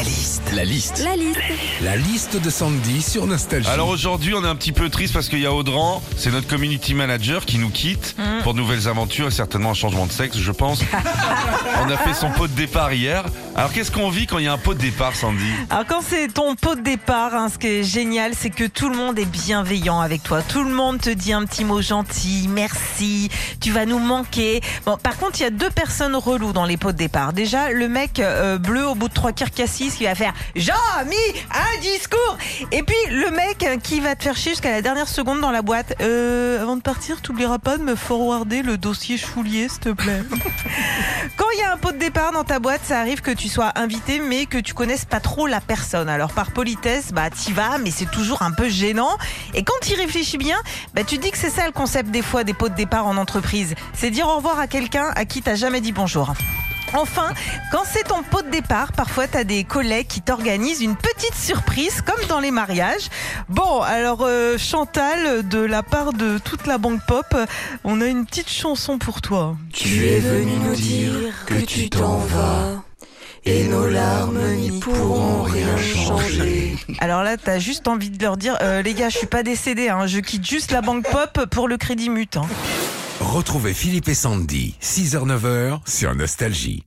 La liste. La liste. La liste. La liste de Sandy sur Nostalgie. Alors aujourd'hui, on est un petit peu triste parce qu'il y a Audran, c'est notre community manager qui nous quitte Mm. pour de nouvelles aventures et certainement un changement de sexe, je pense. on a fait son pot de départ hier. Alors qu'est-ce qu'on vit quand il y a un pot de départ, Sandy Alors quand c'est ton pot de départ, hein, ce qui est génial, c'est que tout le monde est bienveillant avec toi. Tout le monde te dit un petit mot gentil, merci, tu vas nous manquer. Bon, par contre, il y a deux personnes reloues dans les pots de départ. Déjà, le mec euh, bleu au bout de trois quarts cassis qui va faire J'ai mis un discours Et puis le mec euh, qui va te faire chier jusqu'à la dernière seconde dans la boîte. Euh, avant de partir, t'oublieras pas de me forwarder le dossier Choulier, s'il te plaît. Quand il y a un pot de départ dans ta boîte, ça arrive que tu sois invité, mais que tu connaisses pas trop la personne. Alors par politesse, bah t'y vas, mais c'est toujours un peu gênant. Et quand tu réfléchis bien, bah tu dis que c'est ça le concept des fois des pots de départ en entreprise. C'est dire au revoir à quelqu'un à qui t'as jamais dit bonjour. Enfin, quand c'est ton pot de départ, parfois tu as des collègues qui t'organisent une petite surprise, comme dans les mariages. Bon, alors euh, Chantal, de la part de toute la banque pop, on a une petite chanson pour toi. Tu es venu nous dire que tu t'en vas. Et nos larmes n'y pourront rien changer. Alors là, t'as juste envie de leur dire, euh, les gars, je suis pas décédé, hein, je quitte juste la banque pop pour le crédit mut. hein. Retrouvez Philippe et Sandy, 6h-9h sur Nostalgie.